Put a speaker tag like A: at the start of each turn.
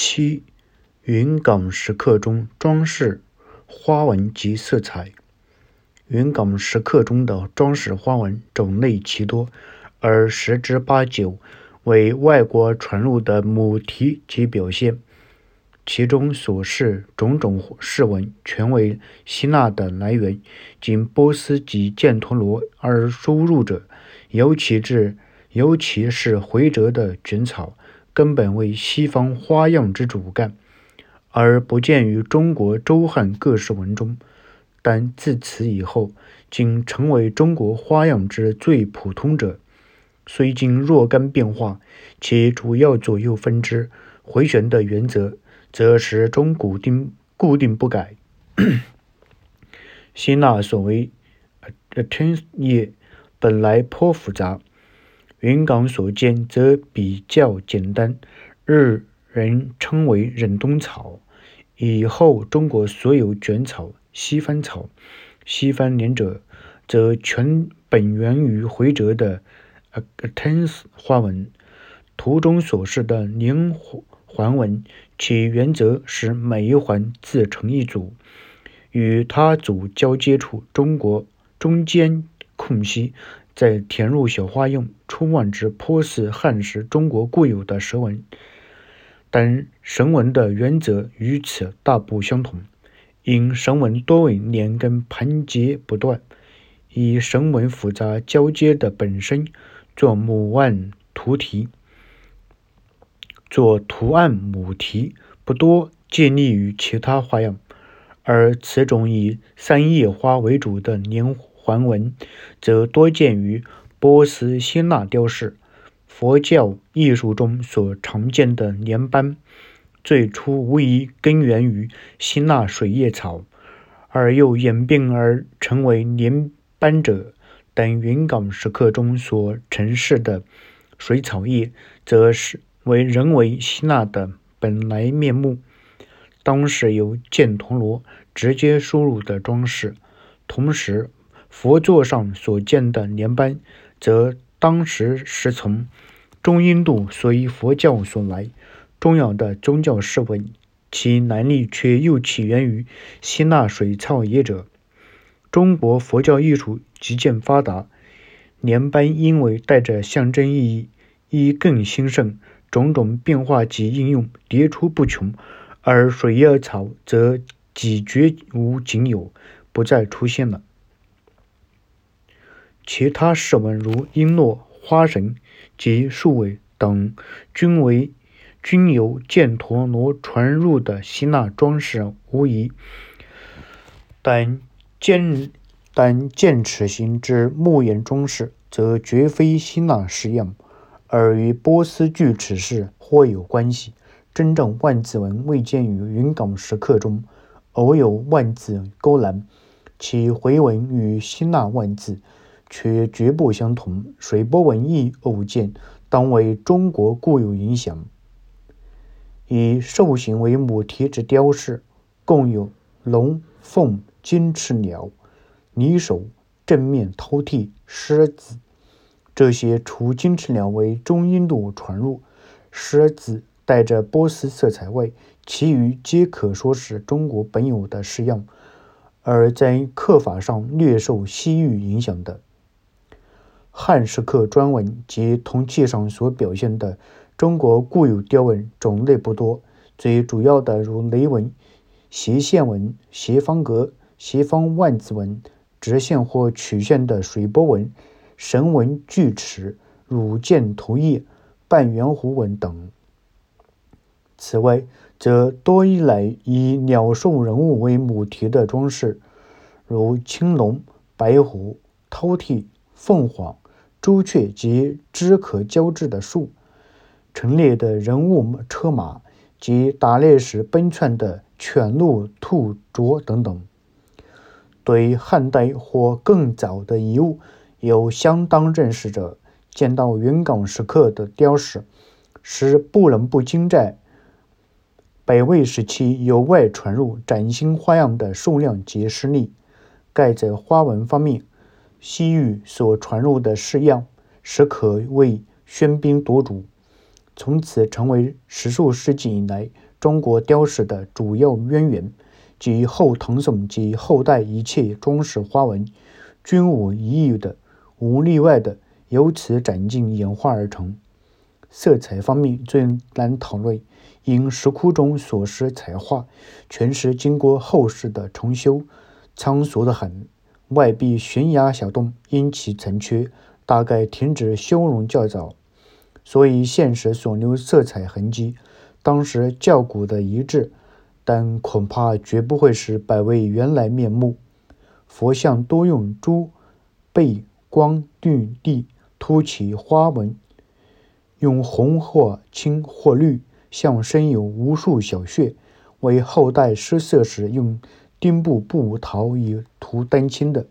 A: 七、云冈石刻中装饰花纹及色彩。云冈石刻中的装饰花纹种类奇多，而十之八九为外国传入的母题及表现。其中所示种种饰纹，全为希腊的来源，经波斯及犍陀罗而输入者。尤其是尤其是回折的卷草，根本为西方花样之主干，而不见于中国周汉各式文中。但自此以后，竟成为中国花样之最普通者。虽经若干变化，其主要左右分支回旋的原则。则始终固定固定不改。希腊所谓 “attention” 业本来颇复杂，云冈所见则比较简单，日人称为忍冬草。以后中国所有卷草、西番草、西番莲者，则全本源于回折的 a t e n s 花纹。图中所示的连环纹。其原则是每一环自成一组，与他组交接处中国中间空隙，再填入小花样，初望之颇似汉时中国固有的蛇纹，但绳纹的原则与此大不相同。因绳纹多为连根盘结不断，以绳纹复杂交接的本身做母案图题。做图案母题不多建立于其他花样，而此种以三叶花为主的连梵文，则多见于波斯、希腊雕饰、佛教艺术中所常见的莲斑。最初无疑根源于希腊水叶草，而又演变而成为莲斑者。但云冈石刻中所陈示的水草叶，则是。为人为希腊的本来面目，当时由犍陀罗直接输入的装饰。同时，佛座上所见的莲斑，则当时是从中印度随佛教所来重要的宗教饰纹，其来历却又起源于希腊水草叶者。中国佛教艺术极见发达，莲斑因为带着象征意义，亦更兴盛。种种变化及应用迭出不穷，而水叶草则几绝无仅有，不再出现了。其他饰纹如璎珞、花绳及树尾等，均为均由犍陀罗传入的希腊装饰无疑。但剑但剑齿形之木眼装饰，则绝非希腊式样。而与波斯锯齿式颇有关系。真正万字纹未见于云冈石刻中，偶有万字勾栏，其回纹与希腊万字却绝不相同。水波纹亦偶见，当为中国固有影响。以兽形为母题之雕饰，共有龙、凤、金翅鸟、泥手、正面饕餮、狮子。这些除金翅鸟为中印度传入，狮子带着波斯色彩外，其余皆可说是中国本有的式样，而在刻法上略受西域影响的。汉石刻砖文及铜器上所表现的中国固有雕纹种类不多，最主要的如雷纹、斜线纹、斜方格、斜方万字纹、直线或曲线的水波纹。神纹、锯齿、乳剑头叶、半圆弧纹等。此外，则多依赖以鸟兽人物为母题的装饰，如青龙、白虎、饕餮、凤凰、朱雀及枝可交织的树，陈列的人物、车马及打猎时奔窜的犬鹿、兔啄等等。对汉代或更早的遗物。有相当认识者见到云冈石刻的雕饰，是不能不惊在北魏时期由外传入崭新花样的数量及实力。盖在花纹方面，西域所传入的式样，实可谓喧宾夺主，从此成为十数世纪以来中国雕饰的主要渊源，及后唐宋及后代一切装饰花纹，均无一有的、无例外的由此展进演化而成。色彩方面最难讨论，因石窟中所施彩画，全是经过后世的重修，仓促得很。外壁悬崖小洞，因其残缺，大概停止修容较早，所以现时所留色彩痕迹。当时较古的遗志，但恐怕绝不会是百位原来面目。佛像多用珠、背、光、绿、地凸起花纹，用红或青或绿，像身有无数小穴，为后代施色时用丁部布桃以涂丹青的。